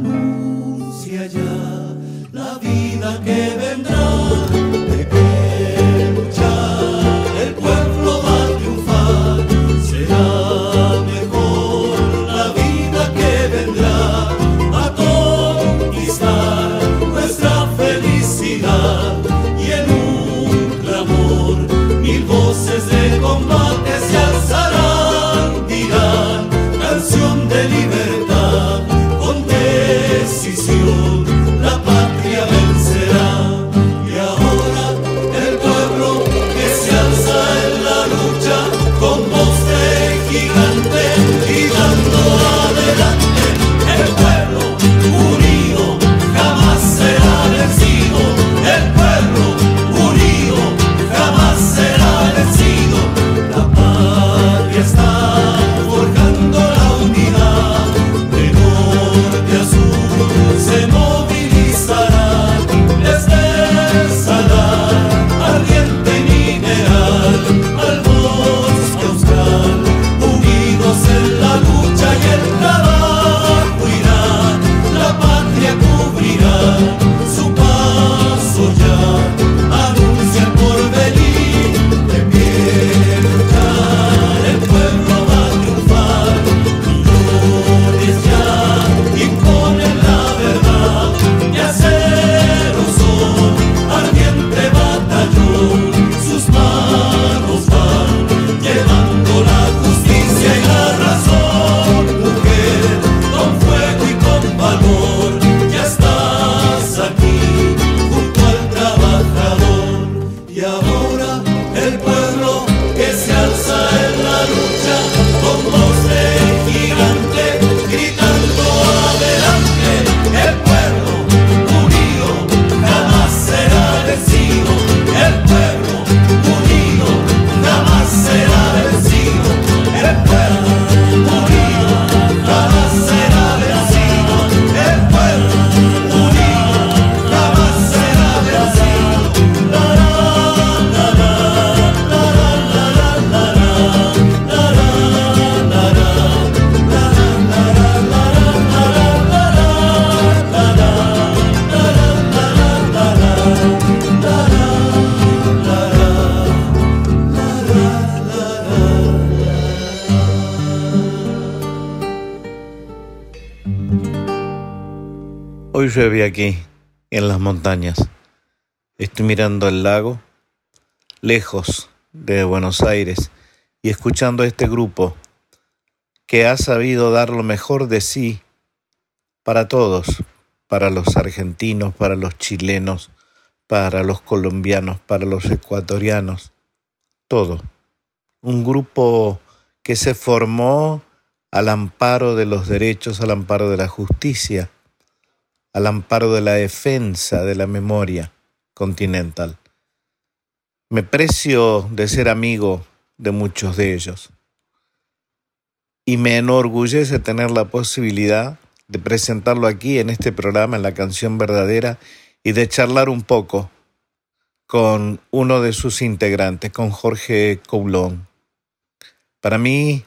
luz. Llueve aquí, en las montañas. Estoy mirando el lago, lejos de Buenos Aires, y escuchando a este grupo que ha sabido dar lo mejor de sí para todos, para los argentinos, para los chilenos, para los colombianos, para los ecuatorianos, todo. Un grupo que se formó al amparo de los derechos, al amparo de la justicia, al amparo de la defensa de la memoria continental. Me precio de ser amigo de muchos de ellos y me enorgullece tener la posibilidad de presentarlo aquí en este programa, en la canción verdadera, y de charlar un poco con uno de sus integrantes, con Jorge Coulon. Para mí,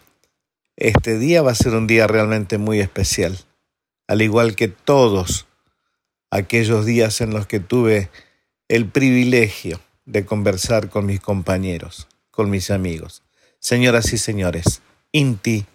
este día va a ser un día realmente muy especial, al igual que todos aquellos días en los que tuve el privilegio de conversar con mis compañeros, con mis amigos. Señoras y señores, Inti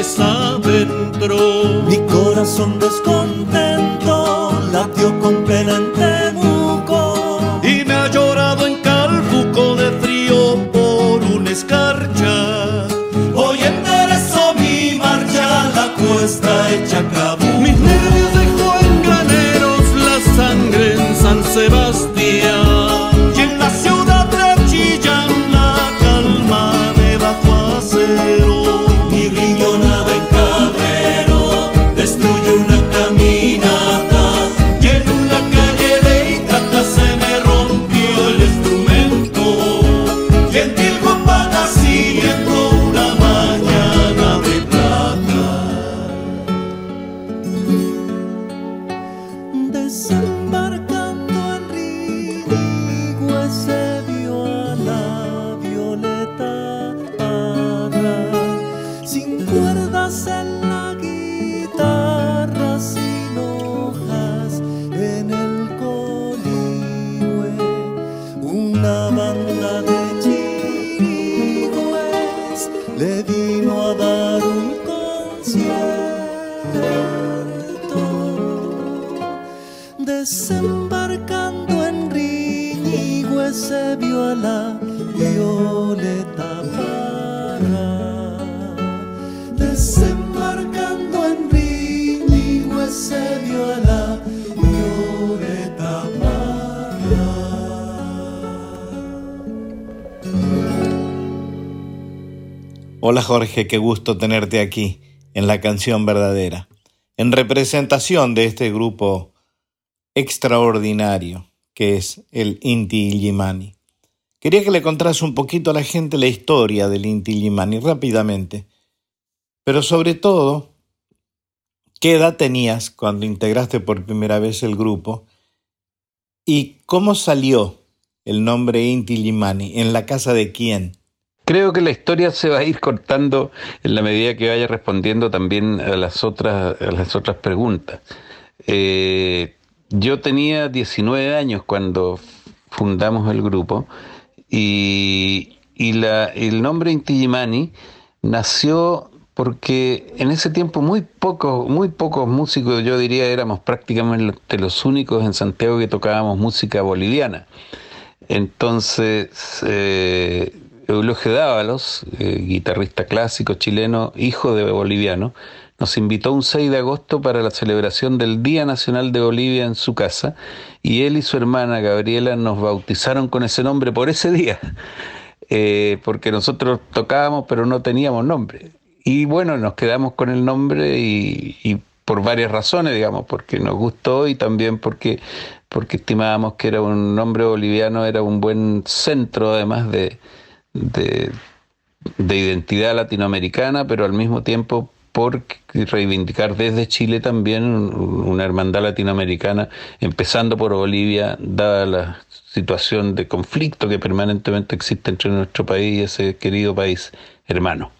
y Limani. Hola Jorge, qué gusto tenerte aquí en la canción verdadera, en representación de este grupo extraordinario que es el Inti Illimani. Quería que le contaras un poquito a la gente la historia del Inti Illimani rápidamente, pero sobre todo, ¿qué edad tenías cuando integraste por primera vez el grupo ¿Y cómo salió el nombre Inti Limani? ¿En la casa de quién? Creo que la historia se va a ir cortando en la medida que vaya respondiendo también a las otras, a las otras preguntas. Eh, yo tenía 19 años cuando fundamos el grupo y, la, el nombre Inti Limani nació porque en ese tiempo muy pocos, muy pocos músicos, yo diría, éramos prácticamente los únicos en Santiago que tocábamos música boliviana. Entonces, eh, Eulogio Dávalos, eh, guitarrista clásico chileno, hijo de boliviano, nos invitó un 6 de agosto para la celebración del Día Nacional de Bolivia en su casa y él y su hermana Gabriela nos bautizaron con ese nombre por ese día, eh, porque nosotros tocábamos pero no teníamos nombre. Y bueno, nos quedamos con el nombre y, por varias razones, digamos, porque nos gustó y también porque, porque estimábamos que era un nombre boliviano, era un buen centro además de, de, identidad latinoamericana, pero al mismo tiempo por reivindicar desde Chile también una hermandad latinoamericana, empezando por Bolivia, dada la situación de conflicto que permanentemente existe entre nuestro país y ese querido país hermano.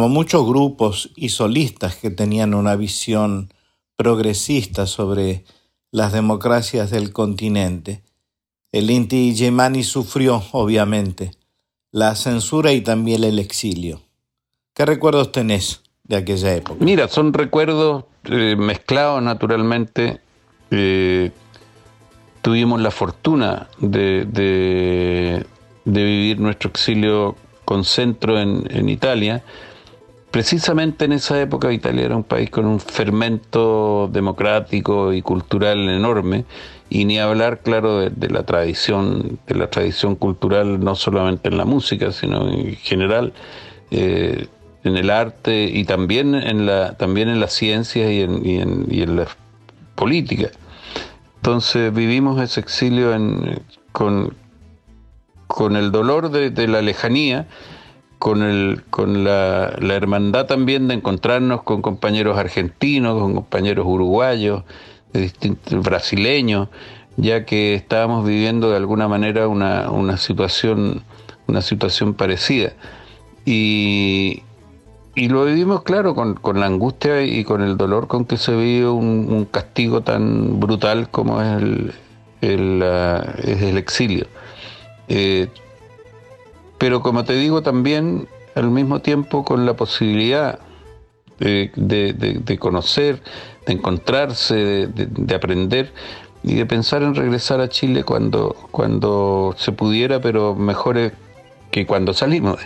Como muchos grupos y solistas que tenían una visión progresista sobre las democracias del continente, el Inti Yemani sufrió, obviamente, la censura y también el exilio. ¿Qué recuerdos tenés de aquella época? Mira, son recuerdos eh, mezclados naturalmente. Eh, tuvimos la fortuna de, vivir nuestro exilio con centro en, Italia. Precisamente en esa época Italia era un país con un fermento democrático y cultural enorme y ni hablar claro de, la tradición de la tradición cultural no solamente en la música sino en general eh, en el arte y también en la también en las ciencias y en, y en, y en la política. Entonces vivimos ese exilio con, con el dolor de, la lejanía, con, el, con la, hermandad también de encontrarnos con compañeros argentinos, con compañeros uruguayos, de distintos, brasileños, ya que estábamos viviendo de alguna manera una, una situación, una situación parecida. Y, y lo vivimos, claro, con, la angustia y con el dolor con que se vive un, castigo tan brutal como es el, el, es el exilio. Eh, pero como te digo, también al mismo tiempo con la posibilidad de, conocer, de encontrarse, de, aprender y de pensar en regresar a Chile cuando, cuando se pudiera, pero mejor que cuando salimos.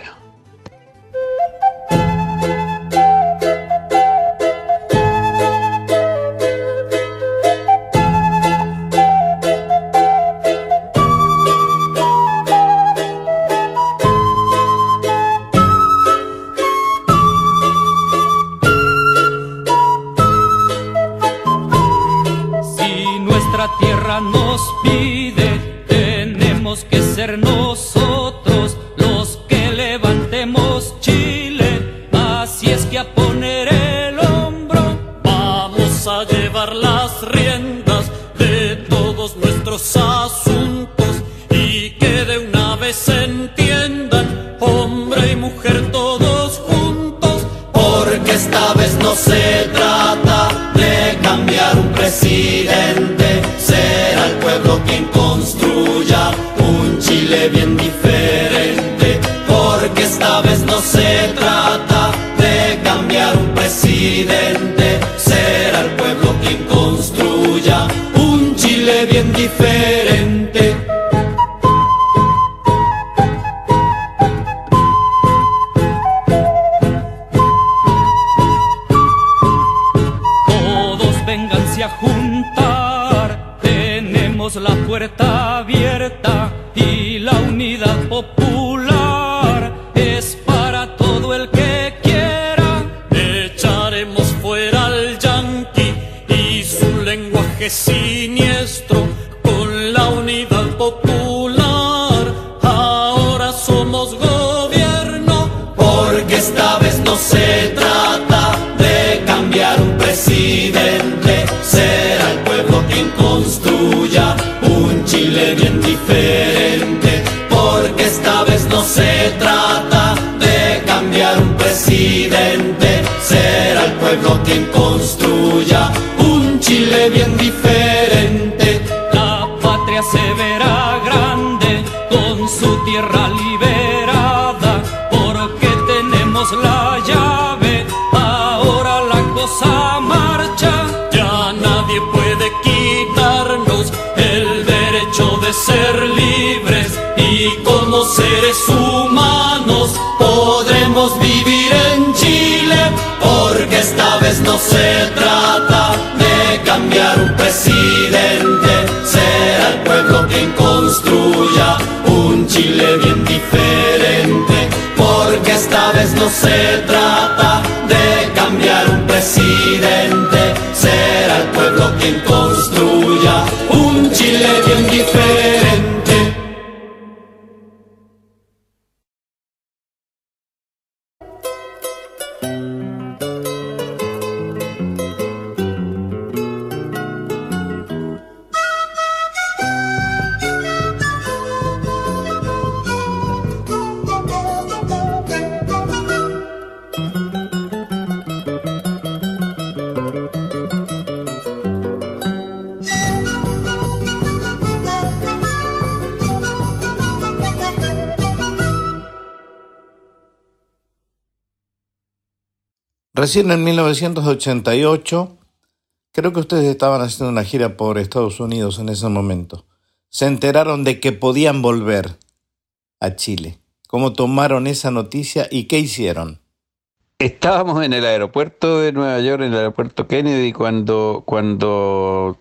hombre y mujer todos juntos, porque esta vez no se trata de cambiar un presidente, será el pueblo quien construya un Chile bien diferente, porque esta vez no se trata de cambiar un presidente, será el pueblo quien construya un Chile bien diferente. quien construya un Chile bien diferente. Esta vez no se trata de cambiar un presidente, será el pueblo quien construya un Chile bien diferente. Porque esta vez no se trata de cambiar un presidente Recién en 1988, creo que ustedes estaban haciendo una gira por Estados Unidos en ese momento. Se enteraron de que podían volver a Chile. ¿Cómo tomaron esa noticia y qué hicieron? Estábamos en el aeropuerto de Nueva York, en el aeropuerto Kennedy, cuando, cuando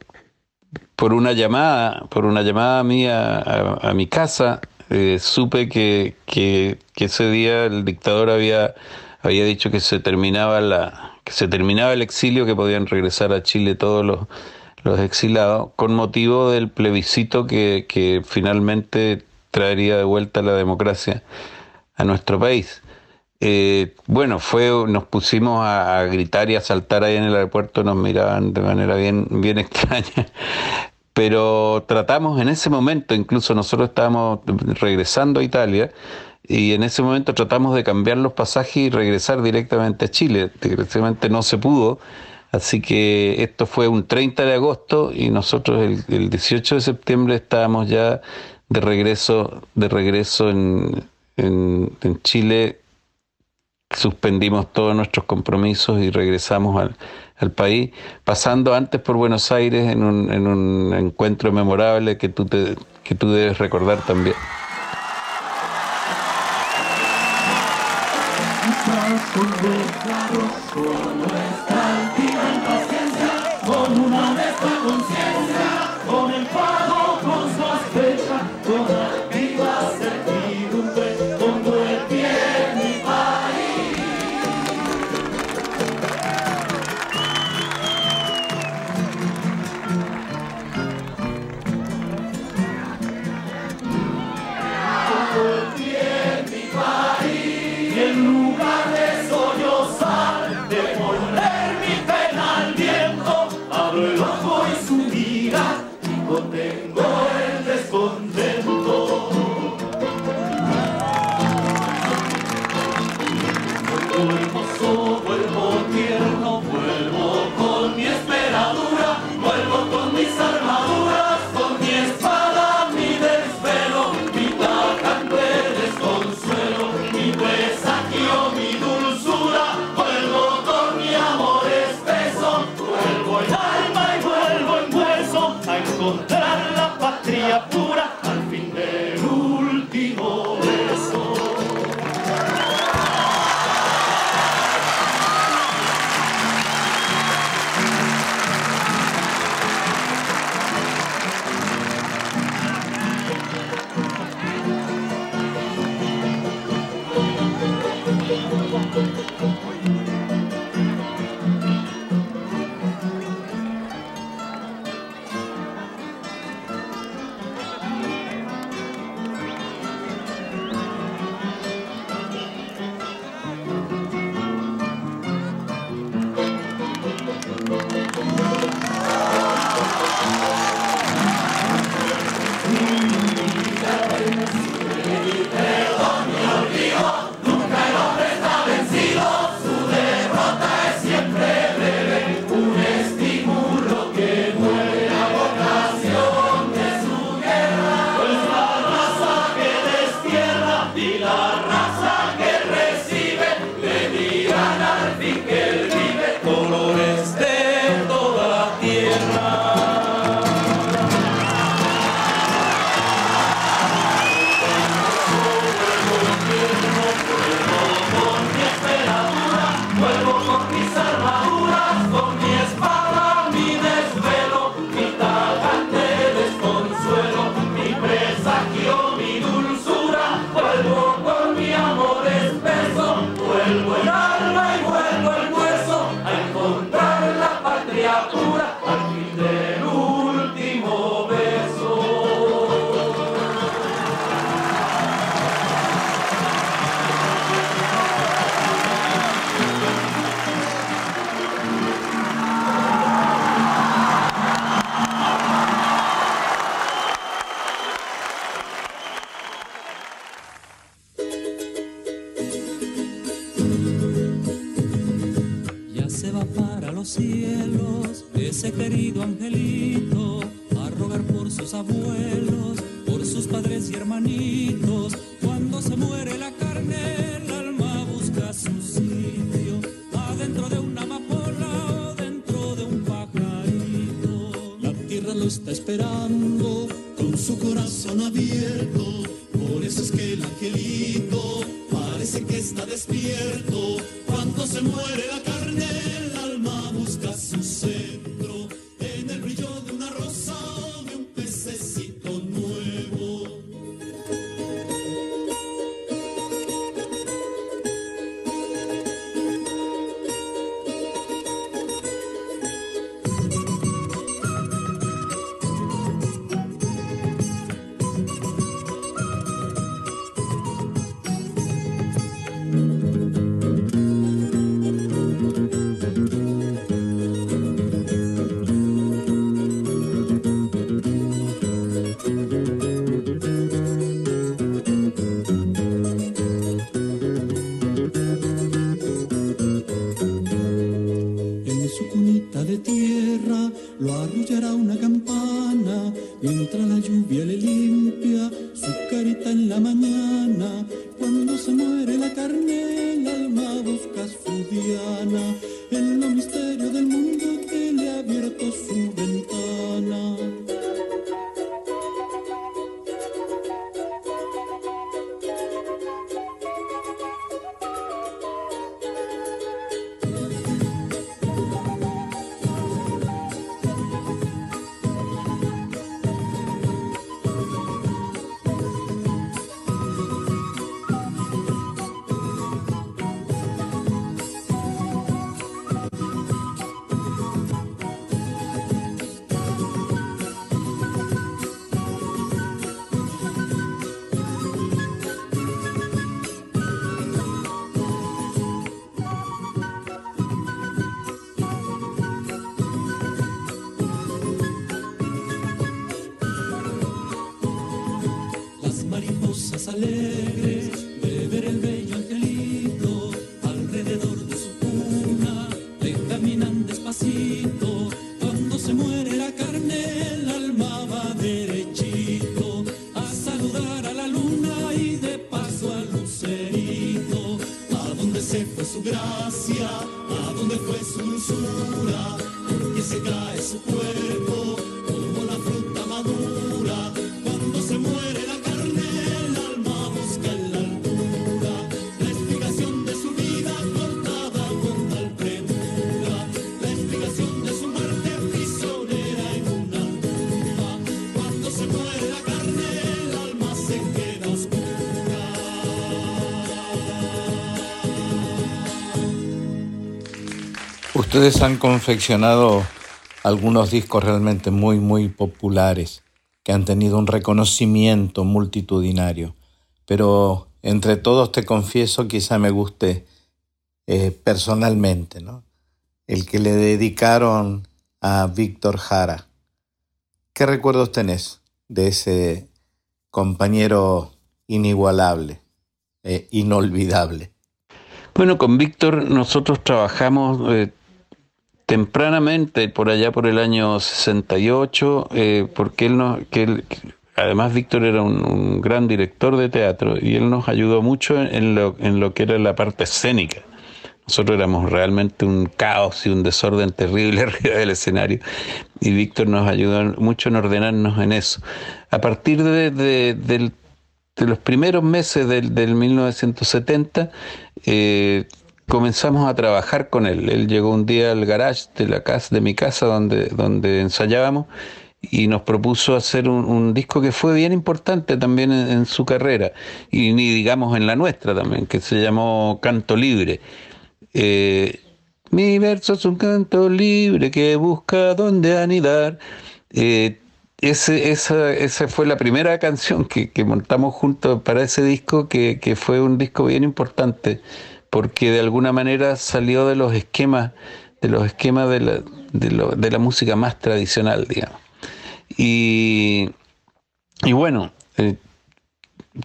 por una llamada, por una llamada mía a, mi casa, eh, supe que, que, ese día el dictador había, había dicho que se terminaba la, que se terminaba el exilio, que podían regresar a Chile todos los, los exilados, con motivo del plebiscito que, que finalmente traería de vuelta la democracia a nuestro país. Eh, bueno, fue, nos pusimos a, gritar y a saltar ahí en el aeropuerto, nos miraban de manera bien, bien extraña. Pero tratamos en ese momento, incluso nosotros estábamos regresando a Italia, y en ese momento tratamos de cambiar los pasajes y regresar directamente a Chile. Desgraciadamente no se pudo, así que esto fue un 30 de agosto y nosotros el, el 18 de septiembre estábamos ya de regreso, de regreso en, en, Chile. Suspendimos todos nuestros compromisos y regresamos al, al, país, pasando antes por Buenos Aires en un, en un encuentro memorable que tú, te, que tú debes recordar también. Cuando se muere la carne, el alma busca Ustedes han confeccionado algunos discos realmente muy, muy populares que han tenido un reconocimiento multitudinario. Pero entre todos te confieso, quizá me guste eh, personalmente, ¿no? El que le dedicaron a Víctor Jara. ¿Qué recuerdos tenés de ese compañero inigualable, eh, inolvidable? Bueno, con Víctor nosotros trabajamos eh, tempranamente, por allá por el año 68, eh, porque él nos, que él, además Víctor era un, gran director de teatro y él nos ayudó mucho en lo, en lo que era la parte escénica. Nosotros éramos realmente un caos y un desorden terrible arriba del escenario y Víctor nos ayudó mucho en ordenarnos en eso. A partir de, de, los primeros meses del, del 1970, eh, comenzamos a trabajar con él. Él llegó un día al garage de la casa, de mi casa donde, donde ensayábamos y nos propuso hacer un, disco que fue bien importante también en, en, su carrera y ni digamos en la nuestra también, que se llamó Canto Libre. Eh, mi verso es un canto libre que busca dónde anidar. Eh, ese, esa, esa fue la primera canción que, que montamos juntos para ese disco, que, que, fue un disco bien importante, porque de alguna manera salió de los esquemas, de los esquemas de la, de, la música más tradicional, digamos. Y, y bueno, eh,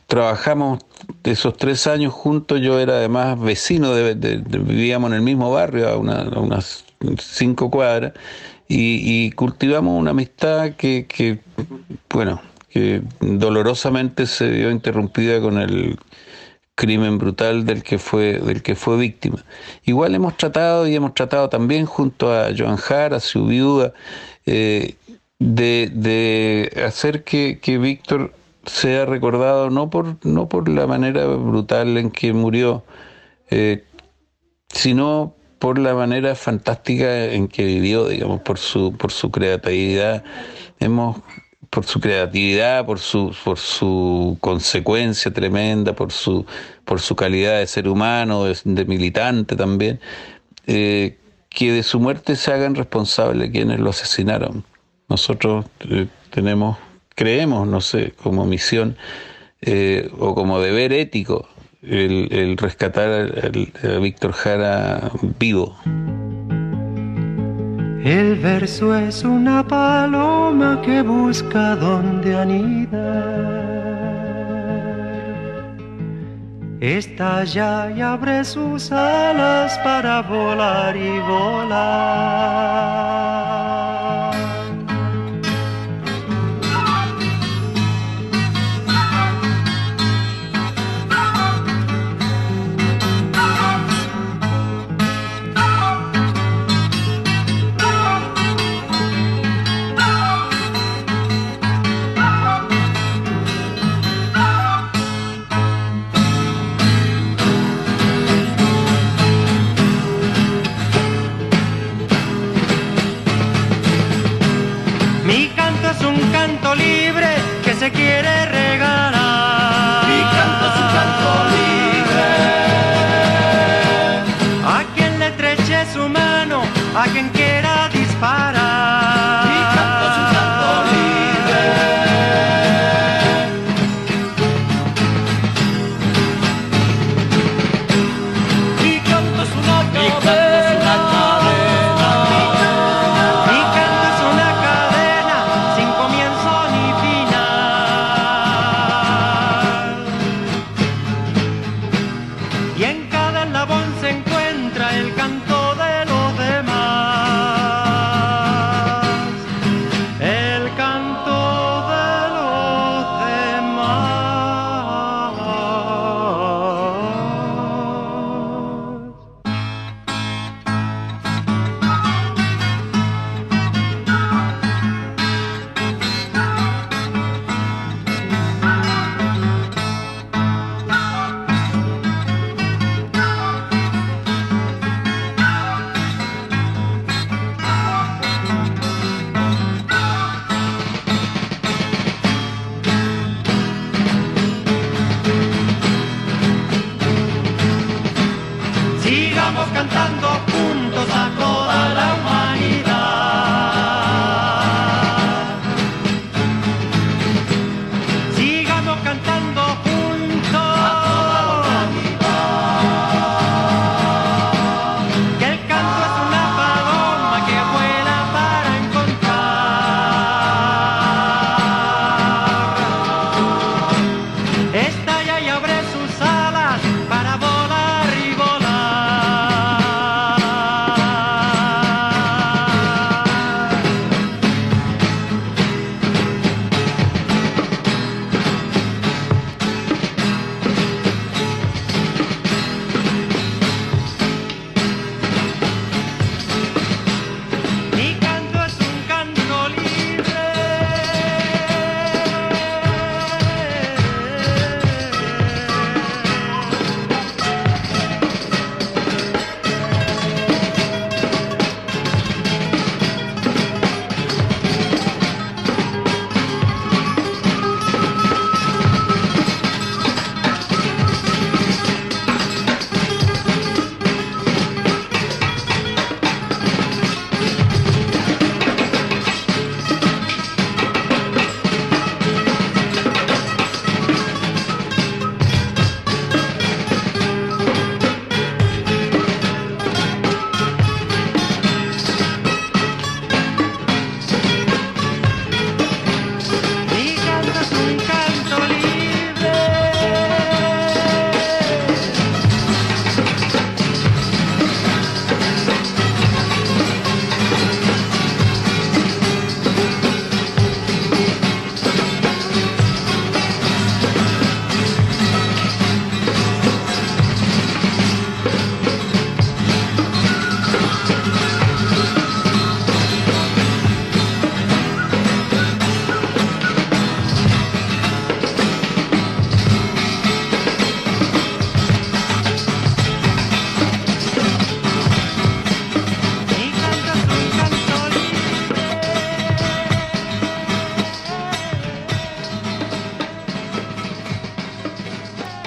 trabajamos esos tres años juntos, yo era además vecino, de, vivíamos en el mismo barrio, a, una, unas cinco cuadras, y, y, cultivamos una amistad que, que, bueno, que dolorosamente se vio interrumpida con el crimen brutal del que fue del que fue víctima. Igual hemos tratado y hemos tratado también junto a Joan Jara, su viuda, eh, de, de hacer que, que Víctor sea recordado no por, no por la manera brutal en que murió, eh, sino por la manera fantástica en que vivió, digamos, por su, por su creatividad. Hemos, por su creatividad, por su, por su consecuencia tremenda, por su, por su calidad de ser humano, de, militante también, eh, que de su muerte se hagan responsables quienes lo asesinaron. Nosotros eh, tenemos creemos, no sé, como misión eh, o como deber ético el, rescatar a Víctor Jara vivo. El verso es una paloma que busca donde anidar. Estalla y abre sus alas para volar y volar. I can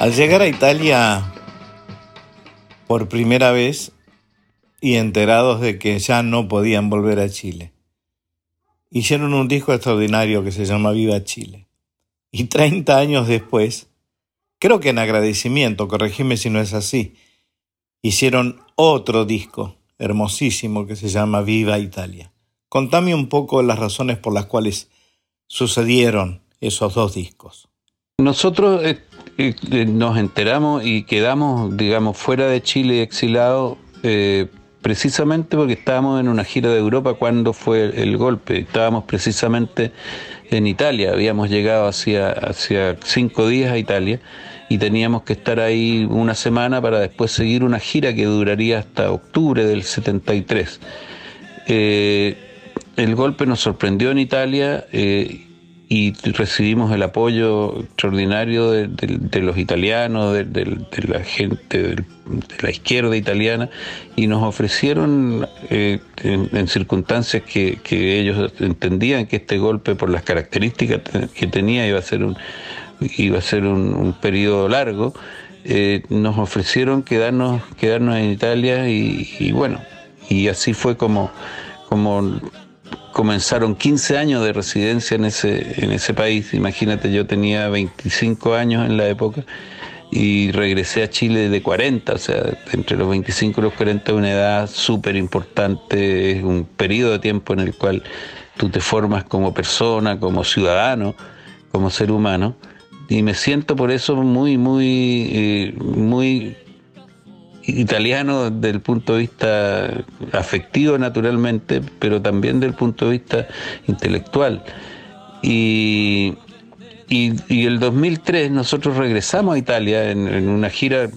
Al llegar a Italia por primera vez y enterados de que ya no podían volver a Chile, hicieron un disco extraordinario que se llama Viva Chile. Y 30 años después, creo que en agradecimiento, corregime si no es así, hicieron otro disco hermosísimo que se llama Viva Italia. Contame un poco las razones por las cuales sucedieron esos dos discos. Nosotros eh, nos enteramos y quedamos, digamos, fuera de Chile exilados eh, precisamente porque estábamos en una gira de Europa cuando fue el golpe. Estábamos precisamente en Italia, habíamos llegado hacia, hacia cinco días a Italia y teníamos que estar ahí una semana para después seguir una gira que duraría hasta octubre del 73. Eh, el golpe nos sorprendió en Italia eh, y recibimos el apoyo extraordinario de, los italianos, de, la gente de la izquierda italiana, y nos ofrecieron eh, en, circunstancias que, ellos entendían que este golpe, por las características que tenía, iba a ser un, iba a ser un, periodo largo, eh, nos ofrecieron quedarnos, quedarnos en Italia y, y bueno, y así fue como, como comenzaron 15 años de residencia en ese, en ese país. Imagínate, yo tenía 25 años en la época y regresé a Chile de 40, o sea, entre los 25 y los 40 una edad súper importante, es un periodo de tiempo en el cual tú te formas como persona, como ciudadano, como ser humano, y me siento por eso muy, muy, eh, muy italiano desde el punto de vista afectivo naturalmente, pero también desde el punto de vista intelectual. Y, y, el 2003 nosotros regresamos a Italia en, una gira,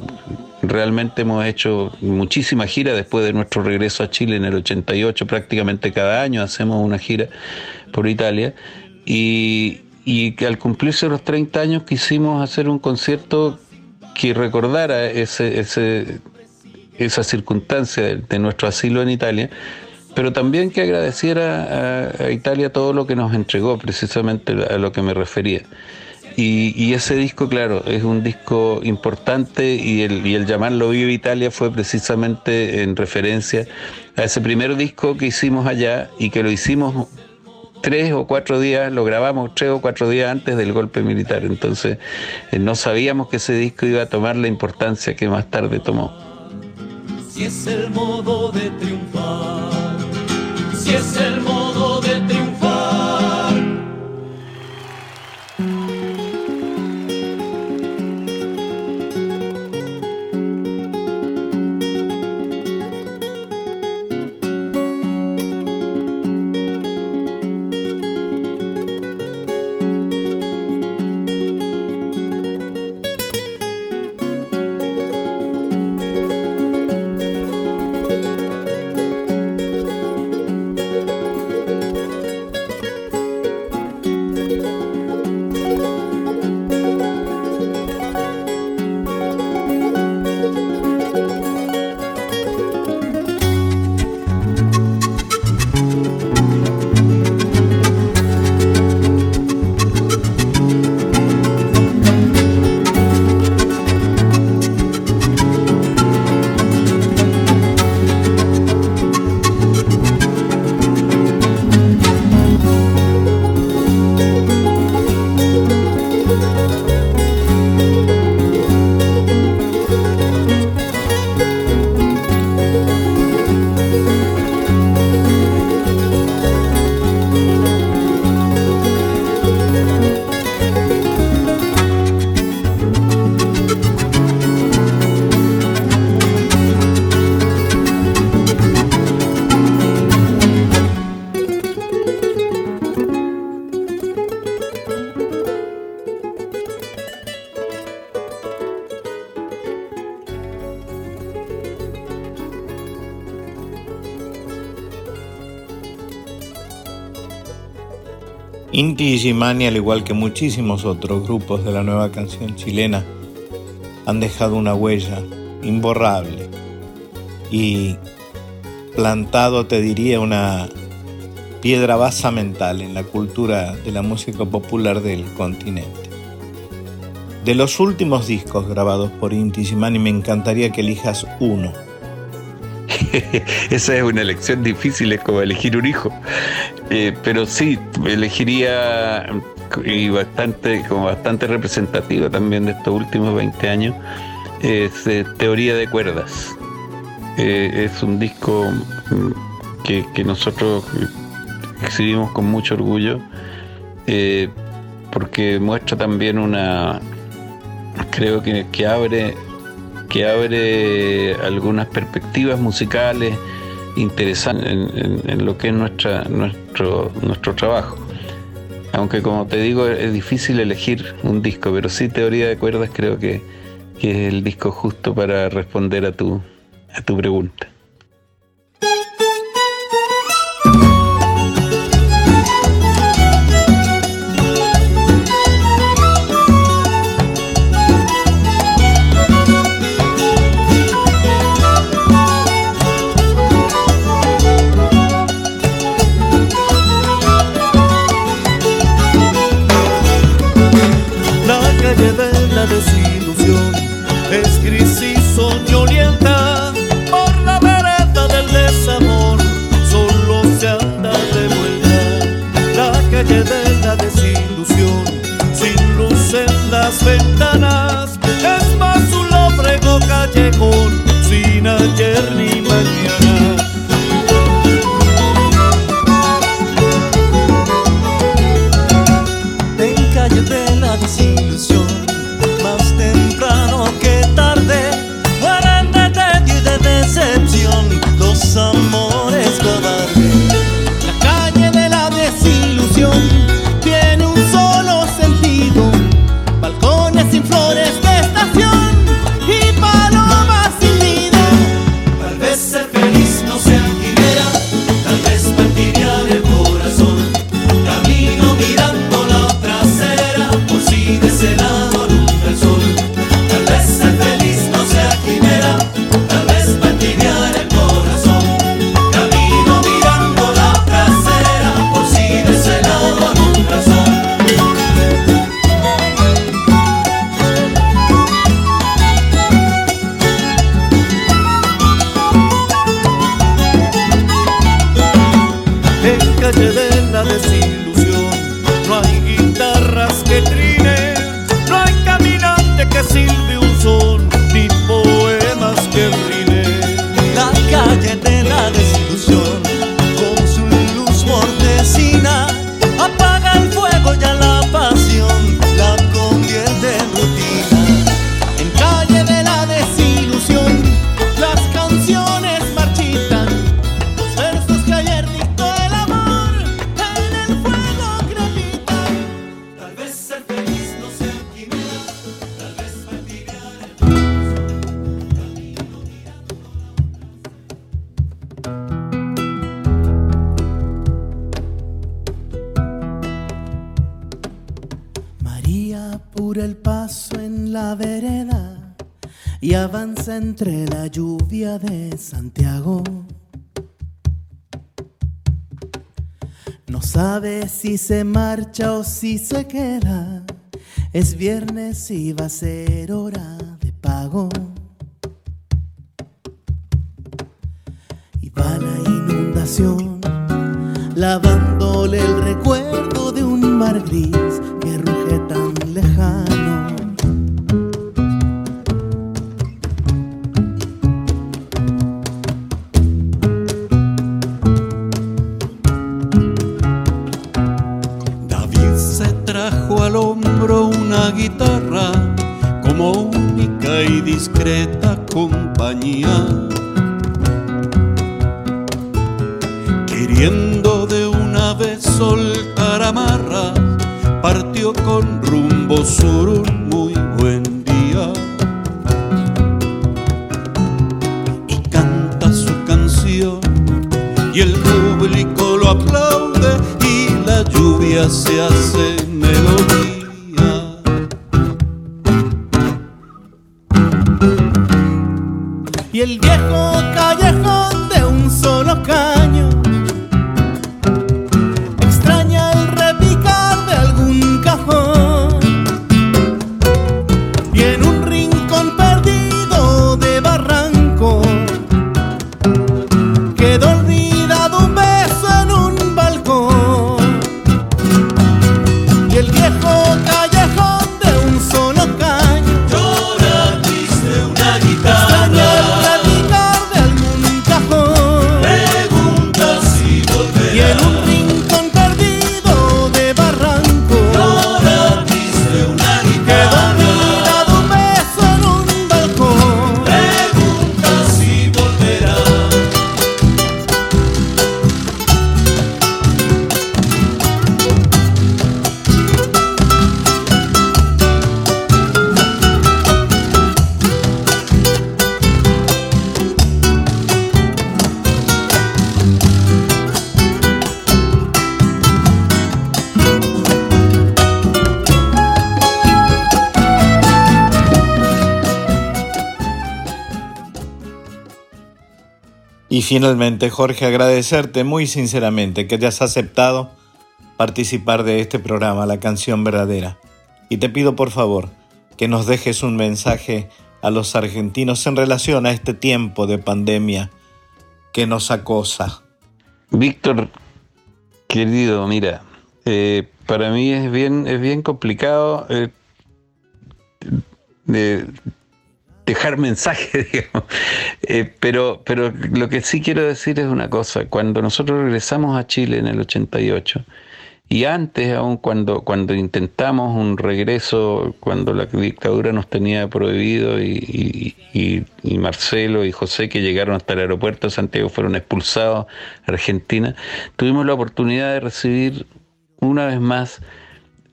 realmente hemos hecho muchísimas giras después de nuestro regreso a Chile en el 88, prácticamente cada año hacemos una gira por Italia. Y, y al cumplirse los 30 años quisimos hacer un concierto que recordara ese, esa circunstancia de, nuestro asilo en Italia, pero también que agradeciera a, Italia todo lo que nos entregó, precisamente a lo que me refería. Y, ese disco, claro, es un disco importante y el, y el llamarlo Viva Italia fue precisamente en referencia a ese primer disco que hicimos allá y que lo hicimos tres o cuatro días, lo grabamos tres o cuatro días antes del golpe militar. Entonces eh, no sabíamos que ese disco iba a tomar la importancia que más tarde tomó si es el modo de triunfar, si es el modo Gimani, al igual que muchísimos otros grupos de la nueva canción chilena, han dejado una huella imborrable y plantado, te diría, una piedra basamental en la cultura de la música popular del continente. De los últimos discos grabados por Inti Simani me encantaría que elijas uno. Esa es una elección difícil, es como elegir un hijo. Eh, pero sí, elegiría y bastante, como bastante representativo también de estos últimos 20 años, es eh, Teoría de Cuerdas. Eh, es un disco mm, que, que, nosotros exhibimos con mucho orgullo porque muestra también una, creo que, que abre que abre algunas perspectivas musicales interesantes en, lo que es nuestra, nuestro, nuestro trabajo. Aunque como te digo, es difícil elegir un disco, pero sí Teoría de Cuerdas creo que, que es el disco justo para responder a tu, a tu pregunta. journey. Si se marcha o si se queda. Es viernes y va a ser hora de pago. Y va la inundación, lavándole el recuerdo de un mar gris finalmente, Jorge, agradecerte muy sinceramente que hayas aceptado participar de este programa, La Canción Verdadera. Y te pido por favor que nos dejes un mensaje a los argentinos en relación a este tiempo de pandemia que nos acosa. Víctor, querido, mira, eh, para mí es bien, es bien complicado eh, dejar mensajes, digamos. Eh, pero, pero lo que sí quiero decir es una cosa. Cuando nosotros regresamos a Chile en el 88, y antes, aún cuando, cuando intentamos un regreso, cuando la dictadura nos tenía prohibido y, y, Marcelo y José que llegaron hasta el aeropuerto de Santiago fueron expulsados a Argentina, tuvimos la oportunidad de recibir una vez más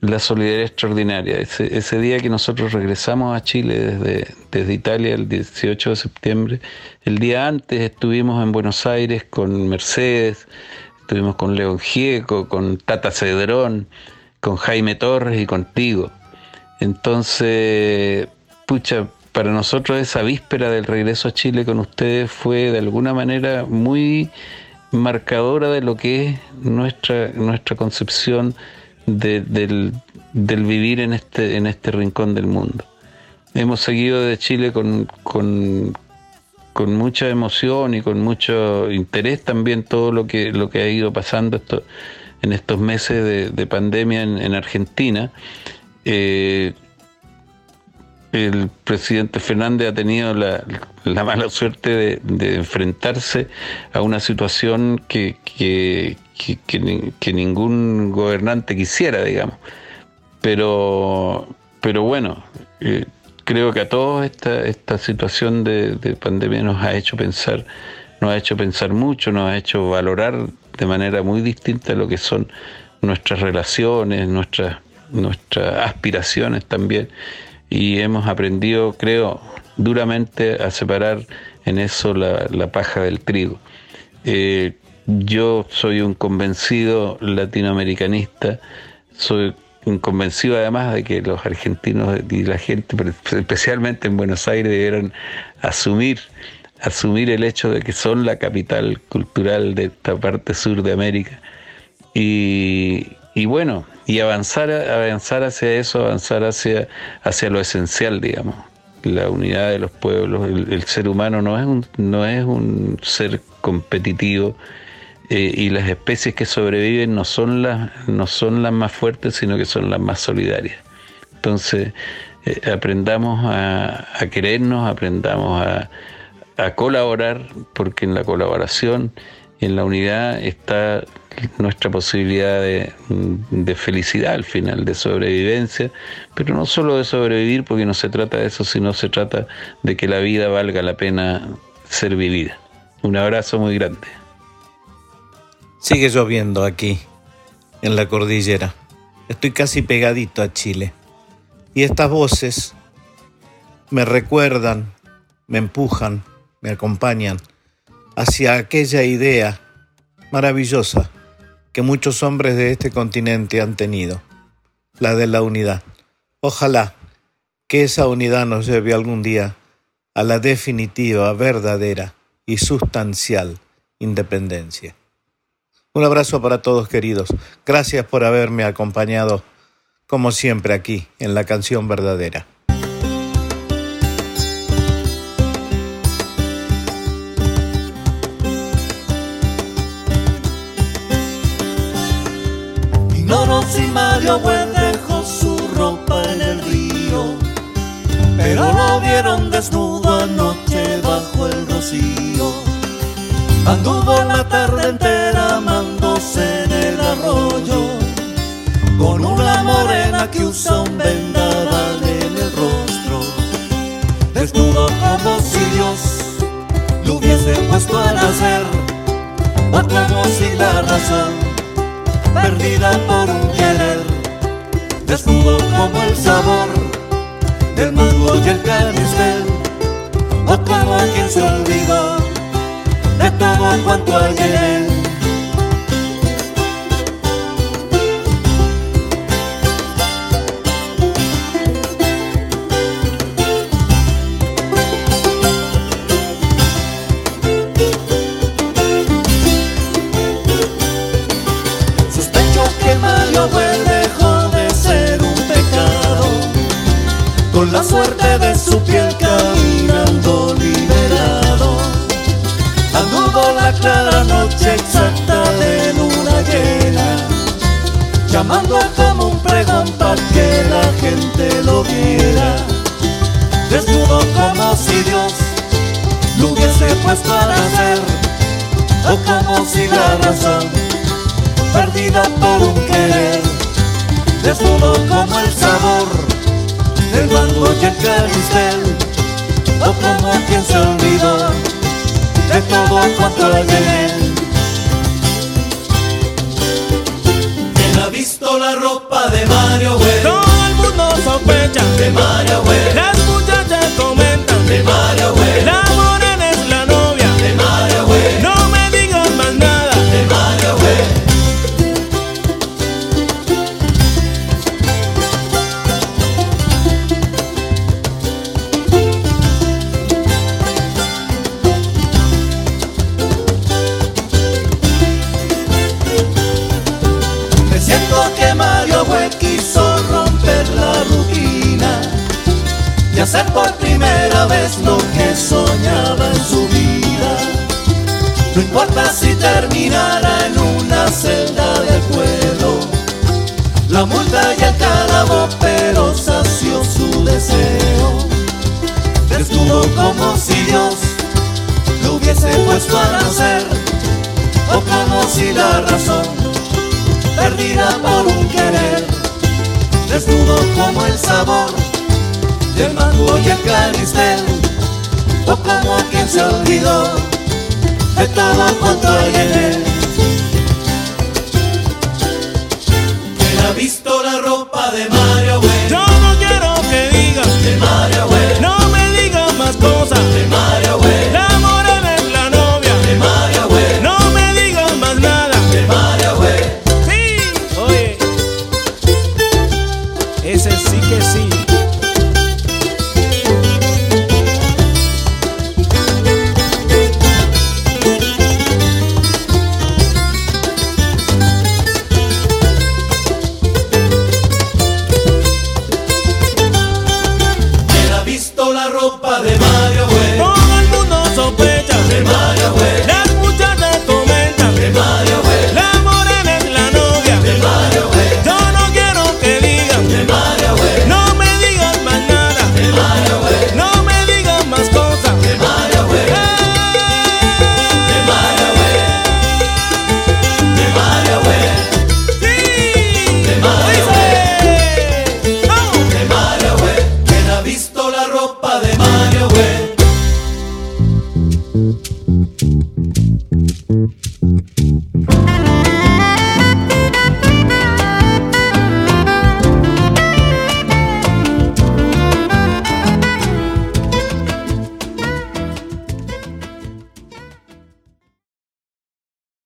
la solidaridad extraordinaria. Ese, ese día que nosotros regresamos a Chile desde, desde Italia el 18 de septiembre, el día antes estuvimos en Buenos Aires con Mercedes, Estuvimos con León Gieco, con Tata Cedrón, con Jaime Torres y contigo. Entonces, pucha, para nosotros esa víspera del regreso a Chile con ustedes fue de alguna manera muy marcadora de lo que es nuestra, nuestra concepción del, vivir en este, en este rincón del mundo. Hemos seguido de Chile con, con mucha emoción y con mucho interés también todo lo que, lo que ha ido pasando esto, en estos meses de, pandemia en, Argentina. Eh, el presidente Fernández ha tenido la, mala suerte de, enfrentarse a una situación que, que, que, ningún gobernante quisiera, digamos. Pero, pero bueno, eh, creo que a todos esta, esta situación de, pandemia nos ha hecho pensar, nos ha hecho pensar mucho, nos ha hecho valorar de manera muy distinta lo que son nuestras relaciones, nuestras, nuestras aspiraciones también. Y hemos aprendido, creo, duramente a separar en eso la, paja del trigo. Eh, yo soy un convencido latinoamericanista, soy convencido además de que los argentinos y la gente, especialmente en Buenos Aires, debieran asumir, asumir el hecho de que son la capital cultural de esta parte sur de América. Y, bueno, y avanzar, avanzar hacia eso, avanzar hacia, hacia lo esencial, digamos, la unidad de los pueblos. El, ser humano no es un, no es un ser competitivo eh, y las especies que sobreviven no son, las, no son las más fuertes, sino que son las más solidarias. Entonces, eh, aprendamos a, querernos, aprendamos a, colaborar, porque en la colaboración en la unidad está nuestra posibilidad de, felicidad al final, de sobrevivencia, pero no solo de sobrevivir, porque no se trata de eso, sino se trata de que la vida valga la pena ser vivida. Un abrazo muy grande. Sigue lloviendo aquí, en la cordillera. Estoy casi pegadito a Chile. Y estas voces me recuerdan, me empujan, me acompañan hacia aquella idea maravillosa que muchos hombres de este continente han tenido, la de la unidad. Ojalá que esa unidad nos lleve algún día a la definitiva, verdadera y sustancial independencia. Un abrazo para todos queridos. Gracias por haberme acompañado, como siempre, aquí en la canción verdadera. Ignoro si Mario Buen dejó su ropa en el río, pero lo vieron desnudo anoche bajo el rocío. Anduvo la tarde entera amándose en el arroyo Con una morena que usa un vendaval en el rostro. Desnudo como si Dios lo hubiese puesto a nacer O como si la razón, perdida por un querer Desnudo como el sabor del mango y el canistel O como quien se olvidó de todo cuanto ayer. Desnudo como si Dios lo hubiese puesto a nacer, o como si la razón perdida por un querer, desnudo como el sabor del mango y el carnicel, o como quien se olvidó de todo cuanto hay en él. ¿Quién ha visto la ropa de Mario Güell? Todo el mundo sospecha. De Las muchachas comentan. de Mario terminara en una celda de cuero, la multa y el calabo, pero sació su deseo. Desnudo como si Dios lo hubiese puesto a nacer, o como si la razón perdida por un querer, desnudo como el sabor del mango y el canistel, o como quien se olvidó hay en él. ¿Quién ha visto la ropa de Mario Güell? Yo no quiero que digas. De Mario Güell, No me digas más cosas. de Mario